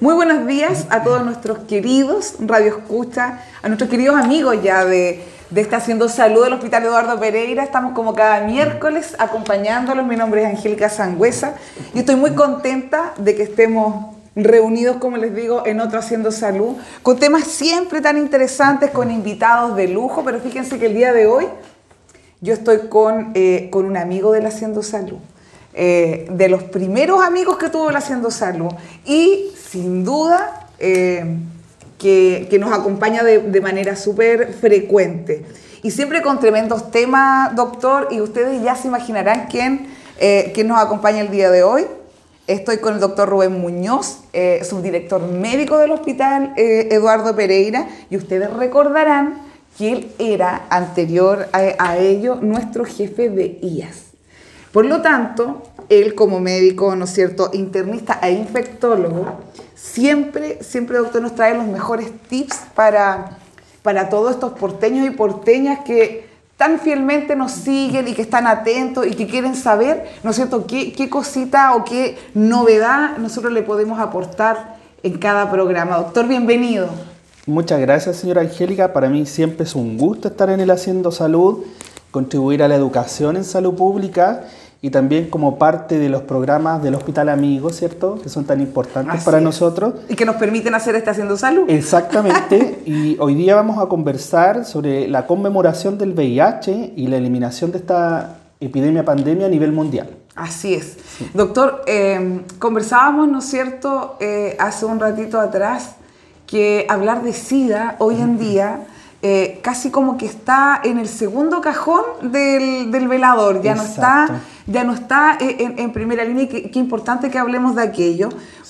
Muy buenos días a todos nuestros queridos Radio Escucha, a nuestros queridos amigos ya de, de esta Haciendo Salud del Hospital Eduardo Pereira. Estamos como cada miércoles acompañándolos. Mi nombre es Angélica Sangüesa y estoy muy contenta de que estemos reunidos, como les digo, en otro Haciendo Salud, con temas siempre tan interesantes, con invitados de lujo, pero fíjense que el día de hoy yo estoy con, eh, con un amigo del Haciendo Salud. Eh, de los primeros amigos que tuvo el Haciendo Salud y sin duda eh, que, que, nos acompaña de, de manera súper frecuente. Y siempre con tremendos temas, doctor, y ustedes ya se imaginarán quién, eh, quién nos acompaña el día de hoy. Estoy con el doctor Rubén Muñoz, eh, subdirector médico del Hospital Eduardo Pereira, y ustedes recordarán que él era anterior a, a ello nuestro jefe de IAS. Por lo tanto, él como médico, ¿no es cierto?, internista e infectólogo, siempre, siempre, doctor, nos trae los mejores tips para, para todos estos porteños y porteñas que tan fielmente nos siguen y que están atentos y que quieren saber, ¿no es cierto?, qué, qué cosita o qué novedad nosotros le podemos aportar en cada programa. Doctor, bienvenido. Muchas gracias, señora Angélica. Para mí siempre es un gusto estar en el Haciendo Salud, contribuir a la educación en salud pública y también como parte de los programas del Hospital Amigo, ¿cierto? Que son tan importantes Así para es. nosotros. Y que nos permiten hacer este Haciendo Salud. Exactamente. y hoy día vamos a conversar sobre la conmemoración del VIH y la eliminación de esta epidemia pandemia a nivel mundial. Así es. Doctor, eh, conversábamos, ¿no es cierto?, eh, hace un ratito atrás, que hablar de SIDA hoy en día eh, casi como que está en el segundo cajón del, del velador, ya Exacto. no está, ya no está eh, en, en primera línea y qué, qué importante que hablemos de aquello,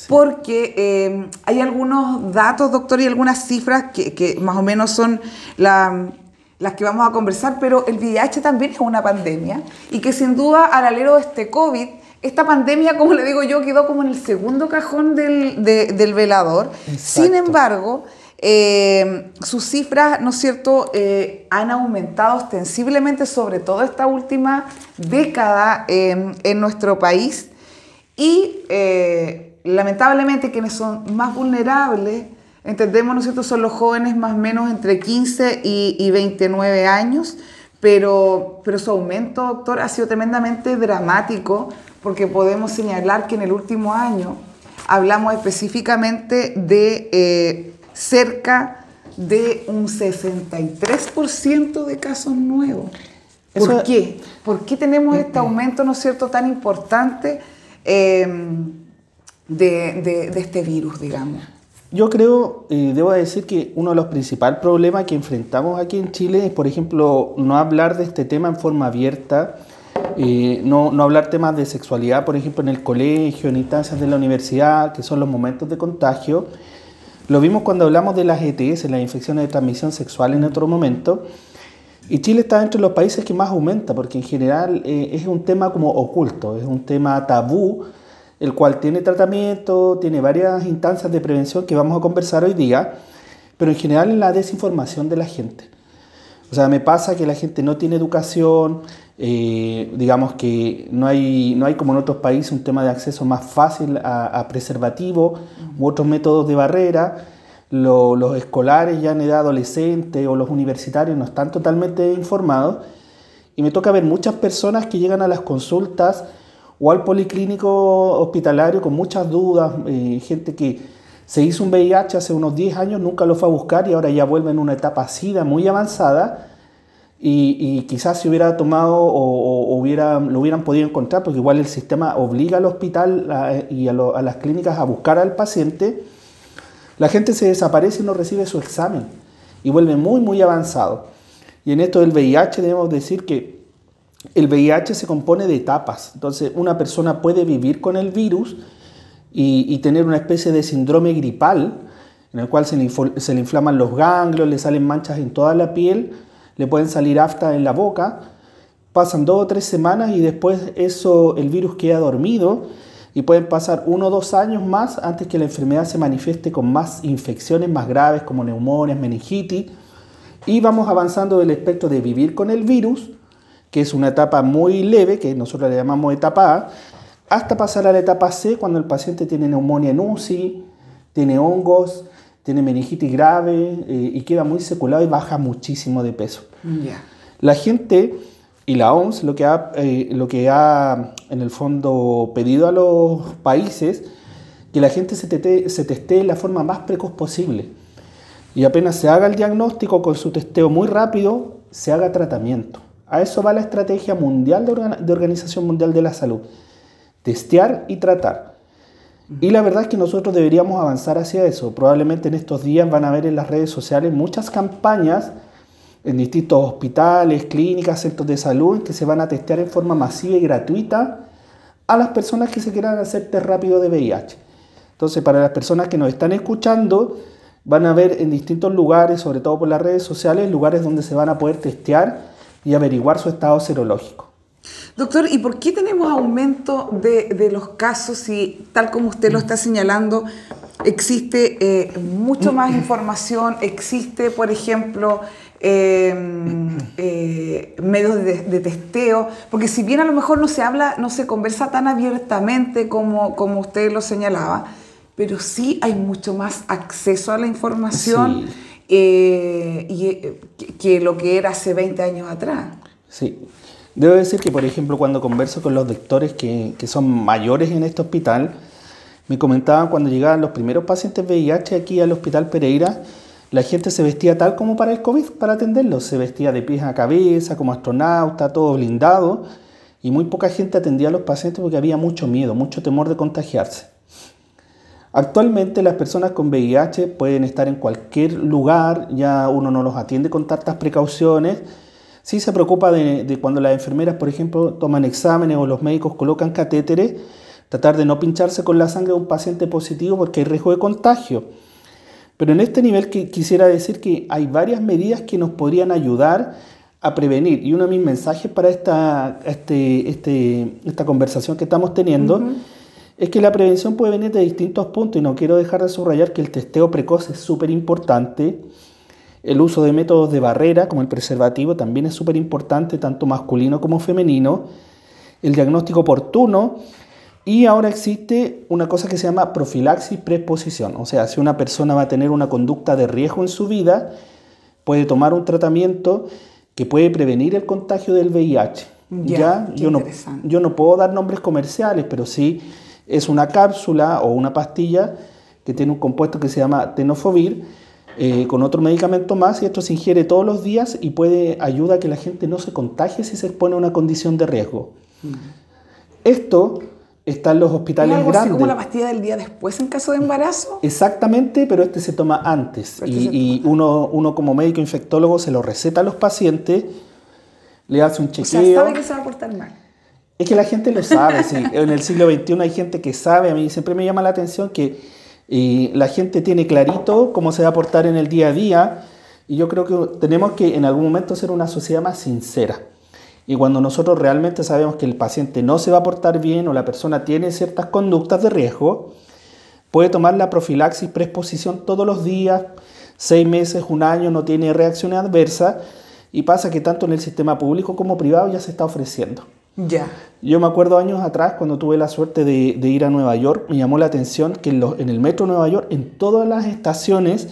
porque eh, hay algunos datos, doctor, y algunas cifras que, que más o menos son la las que vamos a conversar, pero el VIH también es una pandemia y que sin duda al alero de este COVID, esta pandemia, como le digo yo, quedó como en el segundo cajón del, de- del velador. Sin embargo, eh, sus cifras, ¿no es cierto?, eh, han aumentado ostensiblemente, sobre todo esta última década eh, en nuestro país. Y eh, lamentablemente quienes son más vulnerables, entendemos, ¿no es cierto?, son los jóvenes más o menos entre 15 y, y 29 años, pero, pero su aumento, doctor, ha sido tremendamente dramático porque podemos señalar que en el último año hablamos específicamente de cerca de un 63% de casos nuevos. ¿Por Eso- qué? ¿Por qué tenemos este aumento, no es cierto, tan importante eh, de, de- de este virus, digamos? Yo creo, eh, debo decir que uno de los principales problemas que enfrentamos aquí en Chile es, por ejemplo, no hablar de este tema en forma abierta, eh, no, no hablar temas de sexualidad, por ejemplo, en el colegio, en instancias de la universidad, que son los momentos de contagio. Lo vimos cuando hablamos de las ETS, las infecciones de transmisión sexual en otro momento. Y Chile está entre los países que más aumenta, porque en general eh, es un tema como oculto, es un tema tabú, el cual tiene tratamiento, tiene varias instancias de prevención que vamos a conversar hoy día, pero en general es la desinformación de la gente. O sea, me pasa que la gente no tiene educación, eh, digamos que no hay, no hay como en otros países un tema de acceso más fácil a, a preservativo u otros métodos de barrera. Lo- los escolares ya en edad adolescente o los universitarios no están totalmente informados. Y me toca ver muchas personas que llegan a las consultas o al policlínico hospitalario con muchas dudas, eh, gente que se hizo un VIH hace unos 10 años, nunca lo fue a buscar y ahora ya vuelve en una etapa SIDA muy avanzada y, y quizás si hubiera tomado o, o lo hubieran podido encontrar, porque igual el sistema obliga al hospital y a, a las clínicas a buscar al paciente, la gente se desaparece y no recibe su examen y vuelve muy, muy avanzado. Y en esto del VIH debemos decir que el VIH se compone de etapas. Entonces, una persona puede vivir con el virus y, tener una especie de síndrome gripal, en el cual se le, inflaman los ganglios, le salen manchas en toda la piel, le pueden salir aftas en la boca, pasan dos o tres semanas y después eso, el virus queda dormido y pueden pasar uno o dos años más antes que la enfermedad se manifieste con más infecciones más graves como neumonias, meningitis. Y vamos avanzando del espectro de vivir con el virus, que es una etapa muy leve, que nosotros le llamamos etapa A, hasta pasar a la etapa C, cuando el paciente tiene neumonía en UCI, tiene hongos, tiene meningitis grave eh, y queda muy seculado y baja muchísimo de peso. La gente y la OMS lo que, ha, eh, lo que ha en el fondo pedido a los países que la gente se, tete, se testee de la forma más precoz posible. Y apenas se haga el diagnóstico con su testeo muy rápido, se haga tratamiento. A eso va la estrategia mundial de, de Organización Mundial de la Salud. Testear y tratar. Y la verdad es que nosotros deberíamos avanzar hacia eso. Probablemente en estos días van a ver en las redes sociales muchas campañas en distintos hospitales, clínicas, centros de salud que se van a testear en forma masiva y gratuita a las personas que se quieran hacer test rápido de VIH. Entonces, para las personas que nos están escuchando, van a ver en distintos lugares, sobre todo por las redes sociales, lugares donde se van a poder testear y averiguar su estado serológico. Doctor, ¿y por qué tenemos aumento de, los casos si, tal como usted lo está señalando, existe eh, mucho más información, existe, por ejemplo, em, eh, medios de, testeo, porque si bien a lo mejor no se habla, no se conversa tan abiertamente como, como usted lo señalaba, pero sí hay mucho más acceso a la información eh, y, que, lo que era hace 20 años atrás. Sí. Debo decir que, por ejemplo, cuando converso con los doctores que, son mayores en este hospital, me comentaban cuando llegaban los primeros pacientes VIH aquí al Hospital Pereira, la gente se vestía tal como para el COVID, para atenderlos. Se vestía de pies a cabeza, como astronauta, todo blindado, y muy poca gente atendía a los pacientes porque había mucho miedo, mucho temor de contagiarse. Actualmente las personas con VIH pueden estar en cualquier lugar, ya uno no los atiende con tantas precauciones, Sí se preocupa de, cuando las enfermeras, por ejemplo, toman exámenes o los médicos colocan catéteres, tratar de no pincharse con la sangre de un paciente positivo porque hay riesgo de contagio. Pero en este nivel que quisiera decir que hay varias medidas que nos podrían ayudar a prevenir. Y uno de mis mensajes para esta, este, este, esta conversación que estamos teniendo es que la prevención puede venir de distintos puntos y no quiero dejar de subrayar que el testeo precoz es súper importante el uso de métodos de barrera, como el preservativo, también es súper importante, tanto masculino como femenino. El diagnóstico oportuno. Y ahora existe una cosa que se llama profilaxis preexposición. O sea, si una persona va a tener una conducta de riesgo en su vida, puede tomar un tratamiento que puede prevenir el contagio del VIH. Ya, Yo, no, yo no puedo dar nombres comerciales, pero sí es una cápsula o una pastilla que tiene un compuesto que se llama tenofovir eh, con otro medicamento más y esto se ingiere todos los días y puede ayudar a que la gente no se contagie si se expone a una condición de riesgo. Esto está en los hospitales algo grandes. Así como la pastilla del día después en caso de embarazo? Exactamente, pero este se toma antes. Este y, uno, uno como médico infectólogo se lo receta a los pacientes, le hace un chequeo. O sea, sabe que se va a portar mal. Es que la gente lo sabe, sí. En el siglo XXI hay gente que sabe, a mí siempre me llama la atención que y la gente tiene clarito cómo se va a portar en el día a día y yo creo que tenemos que en algún momento ser una sociedad más sincera. Y cuando nosotros realmente sabemos que el paciente no se va a portar bien o la persona tiene ciertas conductas de riesgo, puede tomar la profilaxis preexposición todos los días, seis meses, un año, no tiene reacciones adversas y pasa que tanto en el sistema público como privado ya se está ofreciendo. Ya. Yo me acuerdo años atrás, cuando tuve la suerte de, ir a Nueva York, me llamó la atención que en, el metro de Nueva York, en todas las estaciones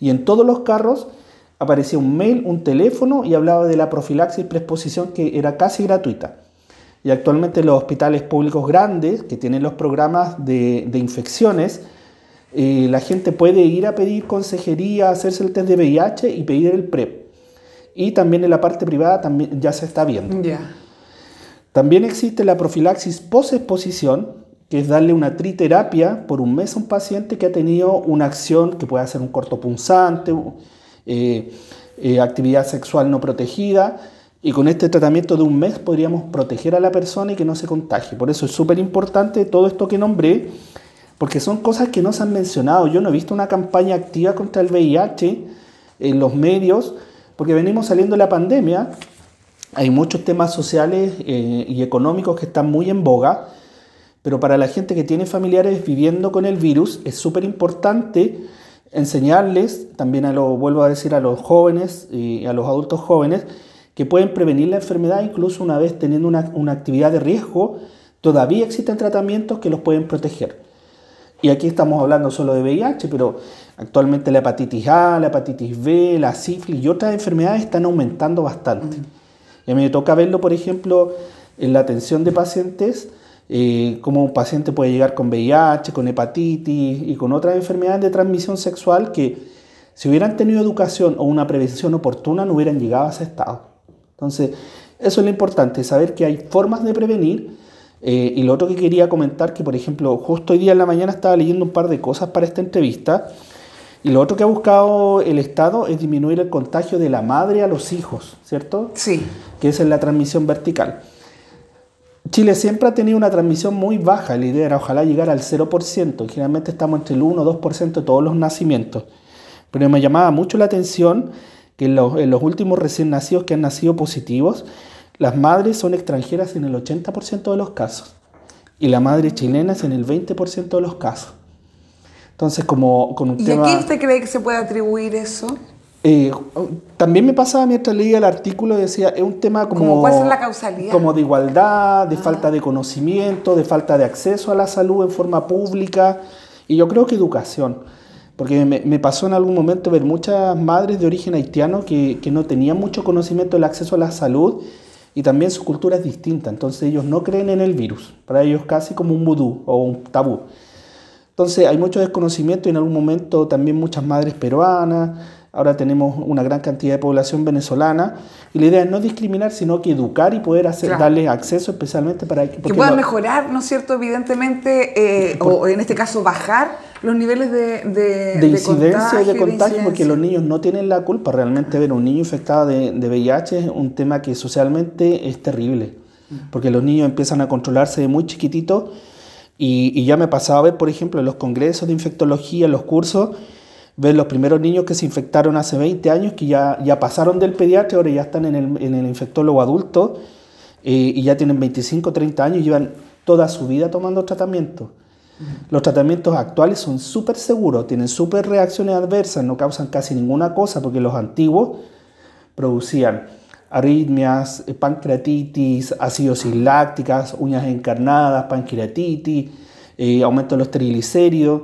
y en todos los carros, aparecía un mail, un teléfono y hablaba de la profilaxis preexposición que era casi gratuita. Y actualmente los hospitales públicos grandes, que tienen los programas de, infecciones, eh, la gente puede ir a pedir consejería, hacerse el test de VIH y pedir el PrEP. Y también en la parte privada también ya se está viendo. Ya. También existe la profilaxis post-exposición, que es darle una triterapia por un mes a un paciente que ha tenido una acción que puede ser un cortopunzante, eh, eh, actividad sexual no protegida, y con este tratamiento de un mes podríamos proteger a la persona y que no se contagie. Por eso es súper importante todo esto que nombré, porque son cosas que no se han mencionado. Yo no he visto una campaña activa contra el VIH en los medios, porque venimos saliendo de la pandemia hay muchos temas sociales eh, y económicos que están muy en boga, pero para la gente que tiene familiares viviendo con el virus es súper importante enseñarles, también a lo, vuelvo a decir, a los jóvenes y a los adultos jóvenes, que pueden prevenir la enfermedad incluso una vez teniendo una, una actividad de riesgo, todavía existen tratamientos que los pueden proteger. y aquí estamos hablando solo de VIH, pero actualmente la hepatitis A, la hepatitis B, la sífilis y otras enfermedades están aumentando bastante. Y me toca verlo, por ejemplo, en la atención de pacientes, eh, como un paciente puede llegar con VIH, con hepatitis y con otras enfermedades de transmisión sexual que si hubieran tenido educación o una prevención oportuna no hubieran llegado a ese estado. Entonces, eso es lo importante, saber que hay formas de prevenir. Eh, y lo otro que quería comentar, que por ejemplo, justo hoy día en la mañana estaba leyendo un par de cosas para esta entrevista, y lo otro que ha buscado el Estado es disminuir el contagio de la madre a los hijos, ¿cierto? Sí. Que es en la transmisión vertical. Chile siempre ha tenido una transmisión muy baja, la idea era ojalá llegar al 0%, generalmente estamos entre el 1 o 2% de todos los nacimientos. Pero me llamaba mucho la atención que en los, últimos recién nacidos que han nacido positivos, las madres son extranjeras en el 80% de los casos y la madre chilena es en el 20% de los casos. Entonces, como con un ¿Y tema... a quién usted cree que se puede atribuir eso? Eh, también me pasaba mientras leía el artículo, decía, es un tema como... ¿Cuál es la causalidad? Como de igualdad, de falta de conocimiento, de falta de acceso a la salud en forma pública, y yo creo que educación. Porque me, pasó en algún momento ver muchas madres de origen haitiano que, que, no tenían mucho conocimiento del acceso a la salud y también su cultura es distinta. Entonces ellos no creen en el virus. Para ellos casi como un vudú o un tabú. Entonces hay mucho desconocimiento y en algún momento también muchas madres peruanas ahora tenemos una gran cantidad de población venezolana y la idea es no discriminar, sino que educar y poder hacer, darles acceso especialmente para que... puedan mejorar, ¿no es cierto?, evidentemente, eh, o en este caso bajar los niveles de, de, incidencia y de contagio, porque los niños no tienen la culpa. Realmente ver un niño infectado de, de VIH es un tema que socialmente es terrible, porque los niños empiezan a controlarse de muy chiquititos y, y ya me pasaba a ver, por ejemplo, en los congresos de infectología, en los cursos, ver los primeros niños que se infectaron hace 20 años, que ya, ya pasaron del pediatra, ahora ya están en el, en el infectólogo adulto eh, y ya tienen 25, 30 años y llevan toda su vida tomando tratamiento. Los tratamientos actuales son súper seguros, tienen súper reacciones adversas, no causan casi ninguna cosa porque los antiguos producían arritmias, eh, pancreatitis, acidosis lácticas, uñas encarnadas, pancreatitis, eh, aumento de los triglicéridos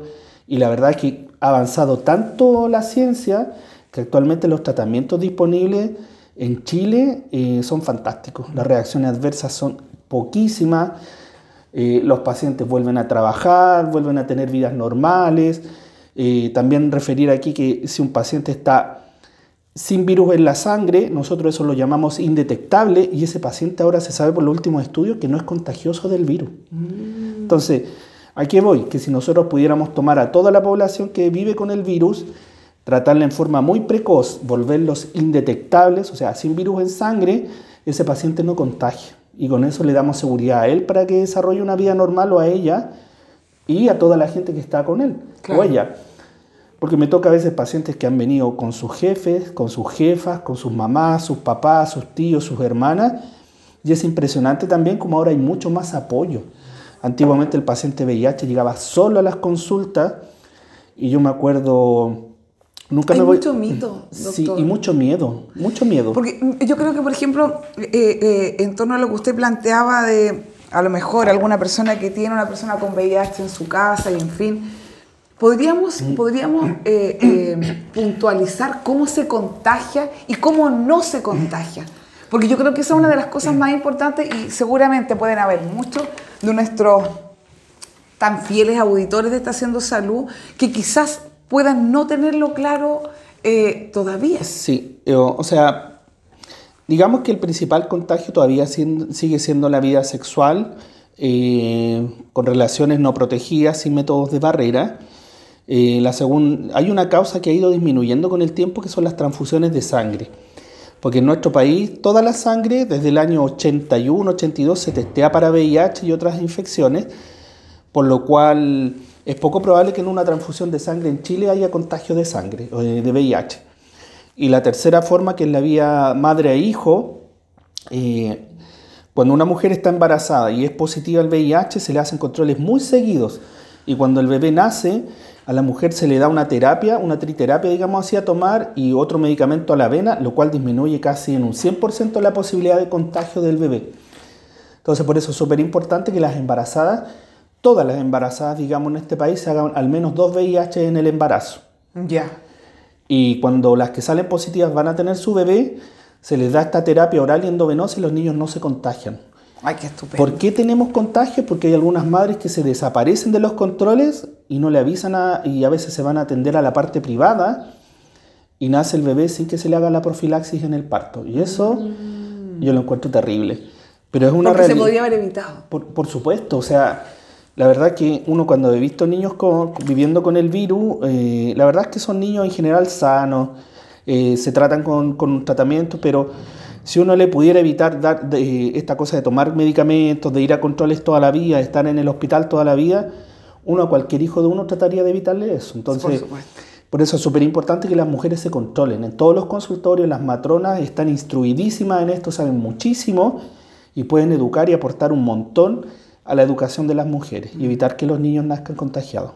y la verdad es que avanzado tanto la ciencia que actualmente los tratamientos disponibles en Chile eh, son fantásticos. Las reacciones adversas son poquísimas. Eh, los pacientes vuelven a trabajar, vuelven a tener vidas normales. Eh, también referir aquí que si un paciente está sin virus en la sangre, nosotros eso lo llamamos indetectable y ese paciente ahora se sabe por los últimos estudios que no es contagioso del virus. Mm. Entonces, ¿A qué voy? Que si nosotros pudiéramos tomar a toda la población que vive con el virus, tratarla en forma muy precoz, volverlos indetectables, o sea, sin virus en sangre, ese paciente no contagia. Y con eso le damos seguridad a él para que desarrolle una vida normal o a ella y a toda la gente que está con él o ella. Porque me toca a veces pacientes que han venido con sus jefes, con sus jefas, con sus mamás, sus papás, sus tíos, sus hermanas. Y es impresionante también como ahora hay mucho más apoyo. Antiguamente el paciente VIH llegaba solo a las consultas y yo me acuerdo... Nunca Hay mucho mito, doctor. Sí, y mucho miedo, mucho miedo. Porque yo creo que, por ejemplo, eh, eh, en torno a lo que usted planteaba de, a lo mejor, alguna persona que tiene una persona con VIH en su casa y en fin, podríamos, mm. podríamos eh, puntualizar cómo se contagia y cómo no se contagia. Porque yo creo que esa es una de las cosas más importantes y seguramente pueden haber muchos de nuestros tan fieles auditores de Estación Salud que quizás puedan no tenerlo claro eh, todavía. Sí, eh, o sea, digamos que el principal contagio todavía sigue siendo la vida sexual, eh, con relaciones no protegidas, sin métodos de barrera. la hay una causa que ha ido disminuyendo con el tiempo, que son las transfusiones de sangre porque en nuestro país toda la sangre desde el año 81, 82 se testea para VIH y otras infecciones, por lo cual es poco probable que en una transfusión de sangre en Chile haya contagio de sangre o de VIH. Y la tercera forma, que es la vía madre a hijo, eh, cuando una mujer está embarazada y es positiva al VIH, se le hacen controles muy seguidos. Y cuando el bebé nace, a la mujer se le da una terapia, una triterapia, digamos así, a tomar y otro medicamento a la vena, lo cual disminuye casi en un 100% la posibilidad de contagio del bebé. Entonces, por eso es súper importante que las embarazadas todas las embarazadas, digamos, en este país se hagan al menos dos VIH en el embarazo. Ya. Y cuando las que salen positivas van a tener su bebé, se les da esta terapia oral y endovenosa y los niños no se contagian. Ay, qué estupendo. ¿Por qué tenemos contagios? Porque hay algunas madres que se desaparecen de los controles y no le avisan a, y a veces se van a atender a la parte privada y nace el bebé sin que se le haga la profilaxis en el parto. Y eso yo lo encuentro terrible. Pero es una Porque se podría haber evitado. Por, por supuesto, o sea, la verdad que uno cuando he visto niños con- viviendo con el virus, eh, la verdad es que son niños en general sanos, eh, se tratan con, con un tratamiento, pero si uno le pudiera evitar dar de- esta cosa de tomar medicamentos, de ir a controles toda la vida, de estar en el hospital toda la vida, uno a cualquier hijo de uno trataría de evitarle eso. Entonces, Por por eso es súper importante que las mujeres se controlen. En todos los consultorios las matronas están instruidísimas en esto, saben muchísimo y pueden educar y aportar un montón a la educación de las mujeres y evitar que los niños nazcan contagiados.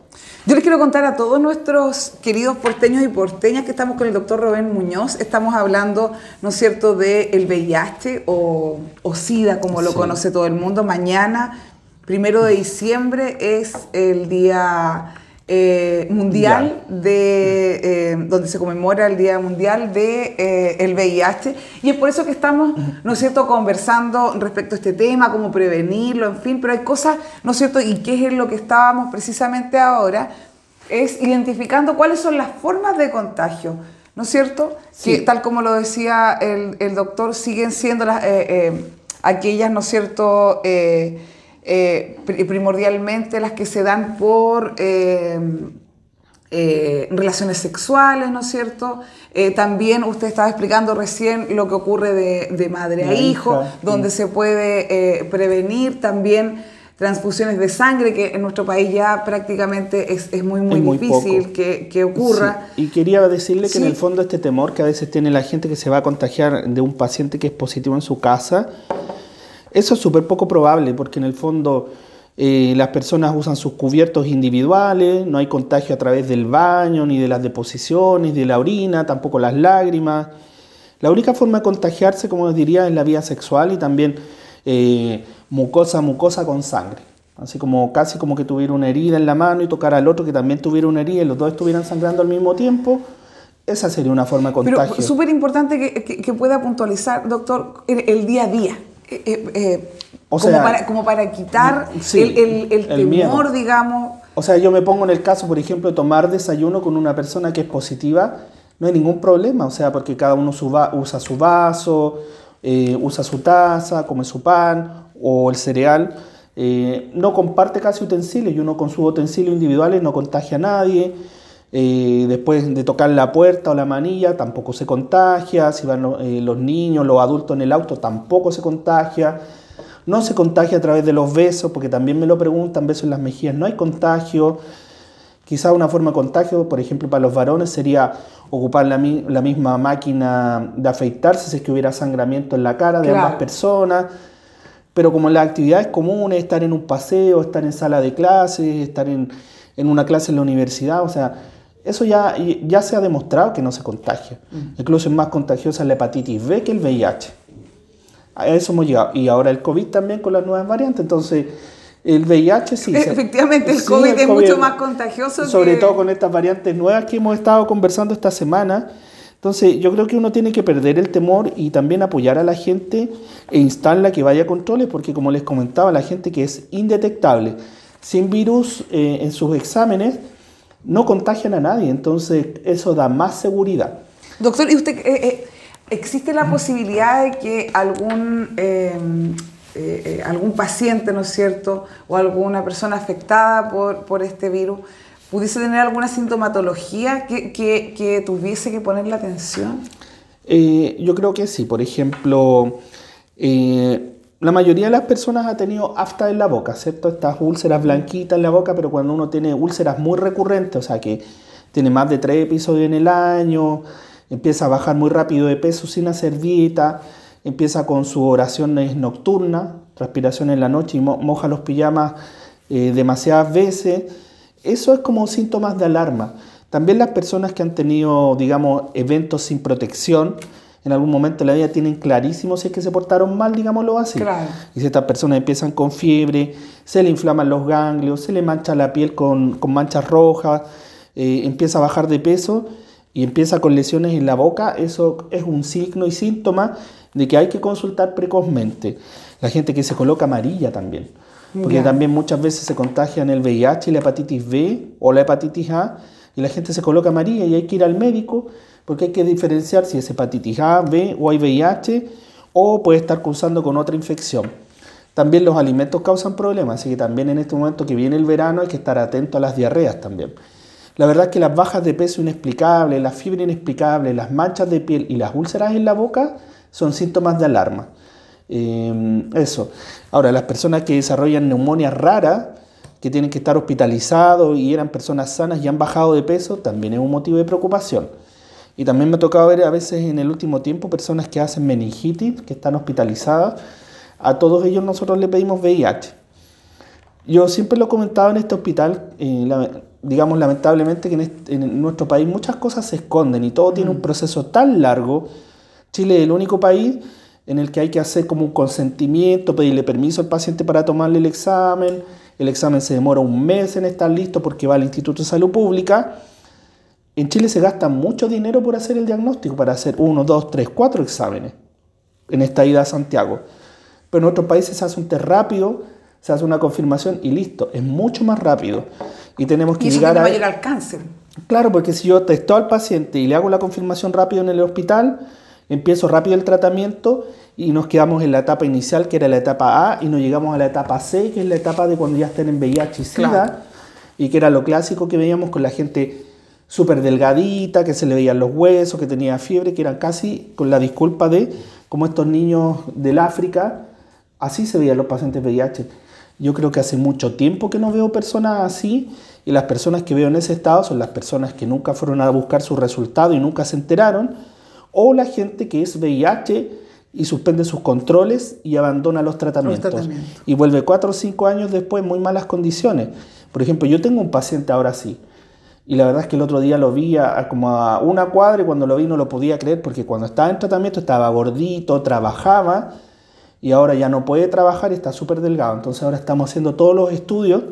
Yo les quiero contar a todos nuestros queridos porteños y porteñas que estamos con el doctor Rubén Muñoz. Estamos hablando, ¿no es cierto?, del VIH o, o SIDA, como lo Sí. conoce todo el mundo. Mañana, primero de diciembre, es el día eh, mundial de eh, donde se conmemora el día mundial de eh, el VIH y es por eso que estamos no es cierto conversando respecto a este tema cómo prevenirlo en fin pero hay cosas no es cierto y qué es lo que estábamos precisamente ahora es identificando cuáles son las formas de contagio no es cierto Sí. que tal como lo decía el, el doctor siguen siendo las aquellas no es cierto eh, pri- primordialmente las que se dan por eh, eh, relaciones sexuales, ¿no es cierto? Eh, también usted estaba explicando recién lo que ocurre de, de madre a hijo, hija, donde sí. se puede eh, prevenir también transfusiones de sangre, que en nuestro país ya prácticamente es, es muy, muy, Es muy difícil que, que ocurra. Sí, Y quería decirle que en el fondo este temor que a veces tiene la gente que se va a contagiar de un paciente que es positivo en su casa, eso es súper poco probable porque en el fondo eh, las personas usan sus cubiertos individuales, no hay contagio a través del baño, ni de las deposiciones, de la orina, tampoco las lágrimas. La única forma de contagiarse, como les diría, es la vía sexual y también eh, mucosa mucosa con sangre. Así como casi como que tuviera una herida en la mano y tocar al otro que también tuviera una herida y los dos estuvieran sangrando al mismo tiempo. Esa sería una forma de contagio. Pero súper importante que, que- que pueda puntualizar, doctor, el, el día a día. Eh, eh, eh, O como, sea, para, como para quitar sí, el, el- el el miedo. temor, digamos. O sea, yo me pongo en el caso, por ejemplo, de tomar desayuno con una persona que es positiva, no hay ningún problema, o sea, porque cada uno su va- usa su vaso, eh, usa su taza, come su pan o el cereal, eh, no comparte casi utensilios y uno con sus utensilios individuales no contagia a nadie. Eh, después de tocar la puerta o la manilla tampoco se contagia, si van eh, los niños, los adultos en el auto tampoco se contagia. No se contagia a través de los besos, porque también me lo preguntan, besos en las mejillas, no hay contagio. Quizá una forma de contagio, por ejemplo, para los varones sería ocupar la, mi- la misma máquina de afeitarse si es que hubiera sangramiento en la cara de Claro. ambas personas. Pero como las actividades comunes, estar en un paseo, estar en sala de clases, estar en, en una clase en la universidad, o sea, eso ya, ya se ha demostrado que no se contagia. Incluso es más contagiosa la hepatitis B que el VIH. A eso hemos llegado. Y ahora el COVID también con las nuevas variantes. Entonces, el VIH sí. se- Efectivamente, el sí, COVID el es COVID, mucho más contagioso Sobre que- todo con estas variantes nuevas que hemos estado conversando esta semana. Entonces, yo creo que uno tiene que perder el temor y también apoyar a la gente e instarla que vaya a controles, porque como les comentaba, la gente que es indetectable, sin virus eh, en sus exámenes, no contagian a nadie. Entonces, eso da más seguridad. Doctor, ¿y usted eh, eh, existe la posibilidad de que algún eh, eh, algún paciente, ¿no es cierto, o alguna persona afectada por, por este virus pudiese tener alguna sintomatología que, que, que tuviese que ponerle atención? Eh, yo creo que sí. Por ejemplo, eh, la mayoría de las personas ha tenido afta en la boca, ¿cierto? Estas úlceras blanquitas en la boca, pero cuando uno tiene úlceras muy recurrentes, o sea que tiene más de tres episodios en el año, empieza a bajar muy rápido de peso sin hacer dieta, empieza con sus oraciones nocturnas, transpiración en la noche y mo- moja los pijamas eh, demasiadas veces. Eso es como síntomas de alarma. También las personas que han tenido, digamos, eventos sin protección, en algún momento de la vida tienen clarísimo si es que se portaron mal, digámoslo así. Y si estas personas empiezan con fiebre, se le inflaman los ganglios, se le mancha la piel con, manchas rojas, eh, empieza a bajar de peso y empieza con lesiones en la boca, eso es un signo y síntoma de que hay que consultar precozmente. La gente que se coloca amarilla también, porque también muchas veces se contagian el VIH y la hepatitis B o la hepatitis A y la gente se coloca amarilla y hay que ir al médico porque hay que diferenciar si es hepatitis A, B o hay VIH o puede estar cursando con otra infección. También los alimentos causan problemas, así que también en este momento que viene el verano hay que estar atento a las diarreas también. La verdad es que las bajas de peso inexplicables, la fiebre inexplicable, las manchas de piel y las úlceras en la boca son síntomas de alarma. Eh, eso. Ahora, las personas que desarrollan neumonía rara, que tienen que estar hospitalizados y eran personas sanas y han bajado de peso, también es un motivo de preocupación. Y también me ha tocado ver a veces en el último tiempo personas que hacen meningitis, que están hospitalizadas. A todos ellos nosotros le pedimos VIH. Yo siempre lo he comentado en este hospital, eh, digamos lamentablemente que en, nuestro país muchas cosas se esconden y todo tiene un mm. proceso tan largo. Chile es el único país en el que hay que hacer como un consentimiento, pedirle permiso al paciente para tomarle el examen. El examen se demora un mes en estar listo porque va al Instituto de Salud Pública en Chile se gasta mucho dinero por hacer el diagnóstico, para hacer uno, dos, tres, cuatro exámenes en esta ida a Santiago. Pero en otros países se hace un test rápido, se hace una confirmación y listo. Es mucho más rápido. Y tenemos que ¿Y llegar a. va llegar al cáncer. Claro, porque si yo testo al paciente y le hago la confirmación rápido en el hospital, empiezo rápido el tratamiento y nos quedamos en la etapa inicial, que era la etapa A, y nos llegamos a la etapa C, que es la etapa de cuando ya estén en VIH y SIDA, y que era lo clásico que veíamos con la gente súper delgadita, que se le veían los huesos, que tenía fiebre, que eran casi con la disculpa de como estos niños del África, así se veían los pacientes VIH. Yo creo que hace mucho tiempo que no veo personas así y las personas que veo en ese estado son las personas que nunca fueron a buscar su resultado y nunca se enteraron, o la gente que es VIH y suspende sus controles y abandona los tratamientos. Los tratamientos. Y vuelve cuatro o cinco años después en muy malas condiciones. Por ejemplo, yo tengo un paciente ahora sí, y la verdad es que el otro día lo vi a, como a una cuadra y cuando lo vi no lo podía creer porque cuando estaba en tratamiento estaba gordito, trabajaba y ahora ya no puede trabajar y está súper delgado. Entonces ahora estamos haciendo todos los estudios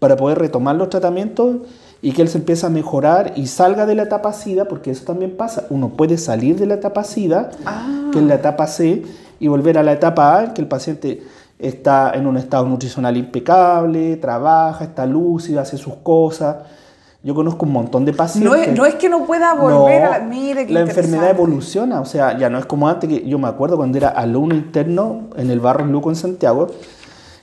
para poder retomar los tratamientos y que él se empiece a mejorar y salga de la etapa SIDA, porque eso también pasa. Uno puede salir de la etapa SIDA, ah. que es la etapa C, y volver a la etapa A, que el paciente está en un estado nutricional impecable, trabaja, está lúcido, hace sus cosas yo conozco un montón de pacientes. No es, que no pueda volver a la... Mire, la enfermedad evoluciona, o sea, ya no es como antes, que yo me acuerdo cuando era alumno interno en el barrio Luco en Santiago,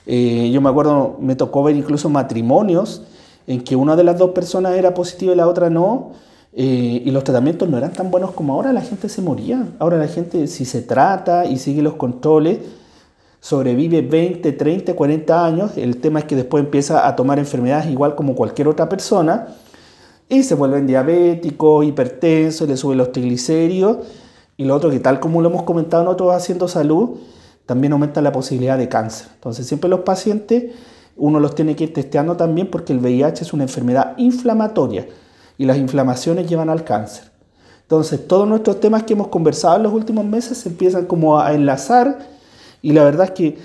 eh, yo me acuerdo, me tocó ver incluso matrimonios en que una de las dos personas era positiva y la otra no, eh, y los tratamientos no eran tan buenos como ahora, la gente se moría. Ahora la gente, si se trata y sigue los controles, sobrevive 20, 30, 40 años. El tema es que después empieza a tomar enfermedades igual como cualquier otra persona y se vuelven diabéticos, hipertensos, le suben los triglicéridos. Y lo otro que tal como lo hemos comentado nosotros haciendo salud, también aumenta la posibilidad de cáncer. Entonces siempre los pacientes uno los tiene que ir testeando también porque el VIH es una enfermedad inflamatoria y las inflamaciones llevan al cáncer. Entonces todos nuestros temas que hemos conversado en los últimos meses se empiezan como a enlazar y la verdad es que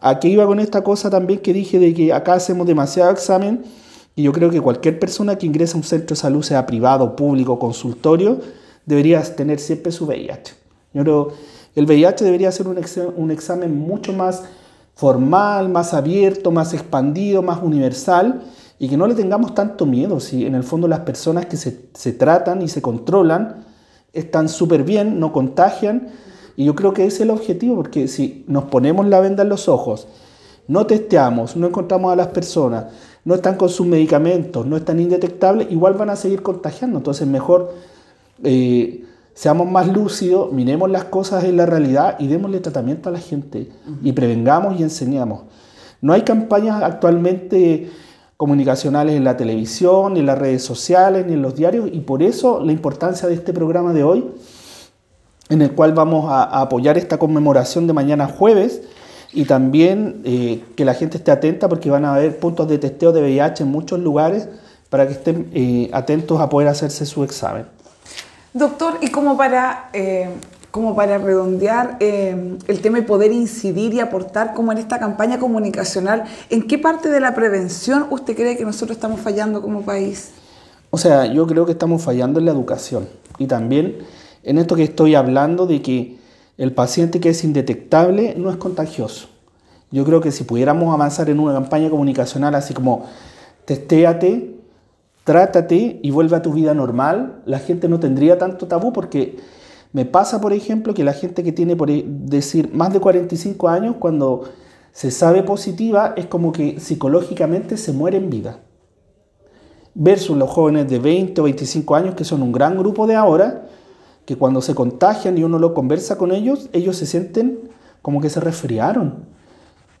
aquí iba con esta cosa también que dije de que acá hacemos demasiado examen y yo creo que cualquier persona que ingrese a un centro de salud, sea privado, público, consultorio, debería tener siempre su VIH. Yo creo el VIH debería ser un, un examen mucho más formal, más abierto, más expandido, más universal y que no le tengamos tanto miedo. Si en el fondo las personas que se, se tratan y se controlan están súper bien, no contagian y yo creo que ese es el objetivo porque si nos ponemos la venda en los ojos, no testeamos, no encontramos a las personas, no están con sus medicamentos, no están indetectables, igual van a seguir contagiando. Entonces mejor eh, seamos más lúcidos, miremos las cosas en la realidad y démosle tratamiento a la gente y prevengamos y enseñamos. No hay campañas actualmente comunicacionales en la televisión, ni en las redes sociales, ni en los diarios y por eso la importancia de este programa de hoy, en el cual vamos a apoyar esta conmemoración de mañana jueves y también eh, que la gente esté atenta porque van a haber puntos de testeo de VIH en muchos lugares para que estén eh, atentos a poder hacerse su examen. Doctor, y como para eh, como para redondear el tema y poder incidir y aportar como en esta campaña comunicacional, ¿en qué parte de la prevención usted cree que nosotros estamos fallando como país? O sea, yo creo que estamos fallando en la educación y también en esto que estoy hablando de que el paciente que es indetectable no es contagioso. Yo creo que si pudiéramos avanzar en una campaña comunicacional así como testéate, trátate y vuelve a tu vida normal, la gente no tendría tanto tabú porque me pasa, por ejemplo, que la gente que tiene, por e, decir, más de 45 años, cuando se sabe positiva, es como que psicológicamente se muere en vida. Versus los jóvenes de 20 o 25 años, que son un gran grupo de ahora, que cuando se contagian y uno lo conversa con ellos, ellos se sienten como que se resfriaron.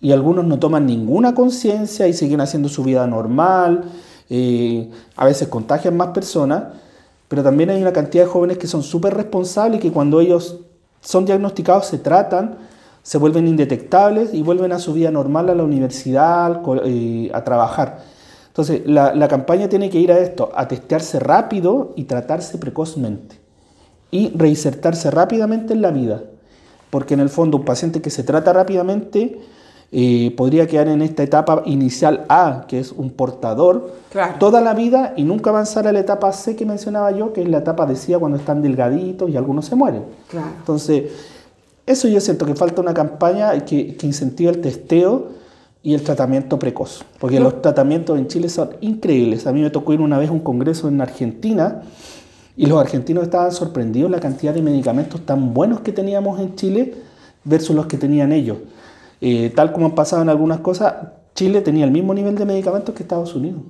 Y algunos no toman ninguna conciencia y siguen haciendo su vida normal. Eh, a veces contagian más personas pero también hay una cantidad de jóvenes que son súper responsables y que cuando ellos son diagnosticados se tratan, se vuelven indetectables y vuelven a su vida normal, a la universidad, eh, a trabajar. Entonces, la, la, campaña tiene que ir a esto, a testearse rápido y tratarse precozmente. Y reinsertarse rápidamente en la vida. Porque en el fondo un paciente que se trata rápidamente eh, podría quedar en esta etapa inicial A, que es un portador, toda la vida y nunca avanzar a la etapa C que mencionaba yo, que es la etapa decía cuando están delgaditos y algunos se mueren. Entonces, eso yo siento que falta una campaña que, que incentive el testeo y el tratamiento precoz, porque los tratamientos en Chile son increíbles. A mí me tocó ir una vez a un congreso en Argentina y los argentinos estaban sorprendidos la cantidad de medicamentos tan buenos que teníamos en Chile versus los que tenían ellos. Eh, tal como han pasado en algunas cosas, Chile tenía el mismo nivel de medicamentos que Estados Unidos.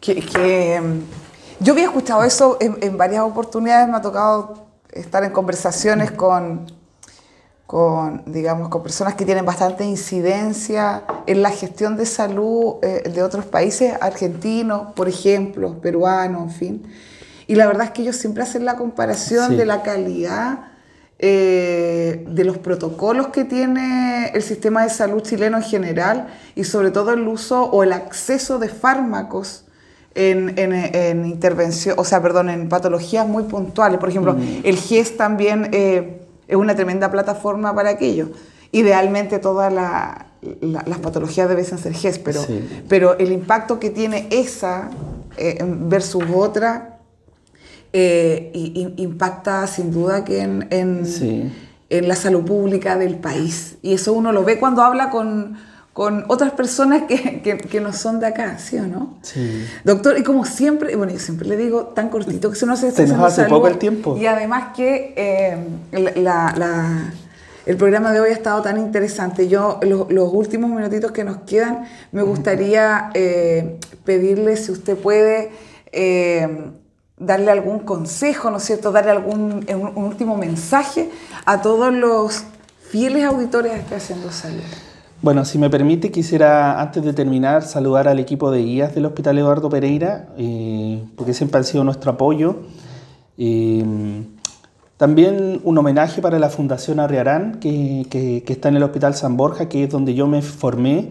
Que, mm, yo había escuchado eso en, varias oportunidades, me ha tocado estar en conversaciones con, con, digamos, con personas que tienen bastante incidencia en la gestión de salud eh, de otros países, argentinos, por ejemplo, peruanos, en fin. Y la verdad es que ellos siempre hacen la comparación de la calidad eh, de los protocolos que tiene el sistema de salud chileno en general y sobre todo el uso o el acceso de fármacos en, en, intervención, o sea, perdón, en patologías muy puntuales. Por ejemplo, mm. el GES también eh, es una tremenda plataforma para aquello. Idealmente todas las patologías deben ser GES, pero, pero el impacto que tiene esa eh, versus otra eh, impacta sin duda que en, en, la salud pública del país. Y eso uno lo ve cuando habla con, con otras personas que, que, no son de acá, ¿sí o no? Sí. Doctor, y como siempre, bueno, yo siempre le digo tan cortito que se nos se nos hace poco el tiempo. Y además que eh, la, la, el programa de hoy ha estado tan interesante. Yo, los últimos minutitos que nos quedan, me gustaría eh, pedirle si usted puede darle algún consejo, ¿no es cierto?, darle algún un, último mensaje a todos los fieles auditores de Haciendo Salud. Bueno, si me permite, quisiera antes de terminar saludar al equipo de guías del Hospital Eduardo Pereira, eh, porque siempre han sido nuestro apoyo. Eh, también un homenaje para la Fundación Arriarán, que, que, que, está en el Hospital San Borja, que es donde yo me formé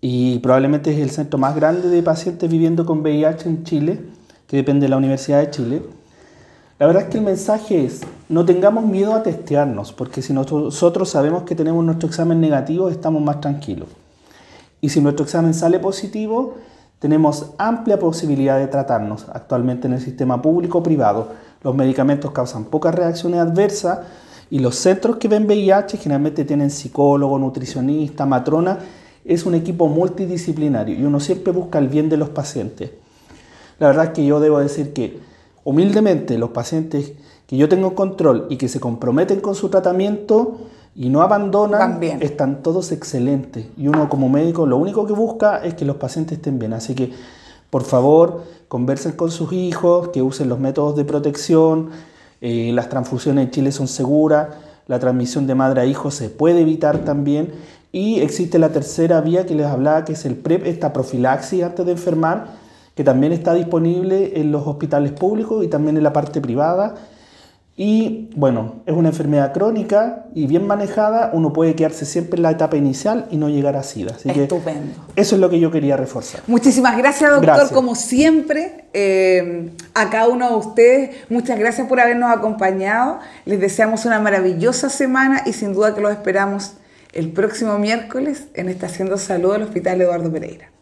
y probablemente es el centro más grande de pacientes viviendo con VIH en Chile que depende de la Universidad de Chile. La verdad es que el mensaje es, no tengamos miedo a testearnos, porque si nosotros sabemos que tenemos nuestro examen negativo, estamos más tranquilos. Y si nuestro examen sale positivo, tenemos amplia posibilidad de tratarnos. Actualmente en el sistema público-privado, los medicamentos causan pocas reacciones adversas y los centros que ven VIH generalmente tienen psicólogo, nutricionista, matrona. Es un equipo multidisciplinario y uno siempre busca el bien de los pacientes. La verdad es que yo debo decir que humildemente los pacientes que yo tengo control y que se comprometen con su tratamiento y no abandonan, están todos excelentes. Y uno como médico lo único que busca es que los pacientes estén bien. Así que, por favor, conversen con sus hijos, que usen los métodos de protección. Eh, las transfusiones en Chile son seguras. La transmisión de madre a hijo se puede evitar también. Y existe la tercera vía que les hablaba, que es el PrEP, esta profilaxis antes de enfermar que también está disponible en los hospitales públicos y también en la parte privada. Y bueno, es una enfermedad crónica y bien manejada, uno puede quedarse siempre en la etapa inicial y no llegar a SIDA. Así Estupendo. Que eso es lo que yo quería reforzar. Muchísimas gracias, doctor, como siempre. Eh, a cada uno de ustedes, muchas gracias por habernos acompañado. Les deseamos una maravillosa semana y sin duda que los esperamos el próximo miércoles en Estación de Salud del Hospital Eduardo Pereira.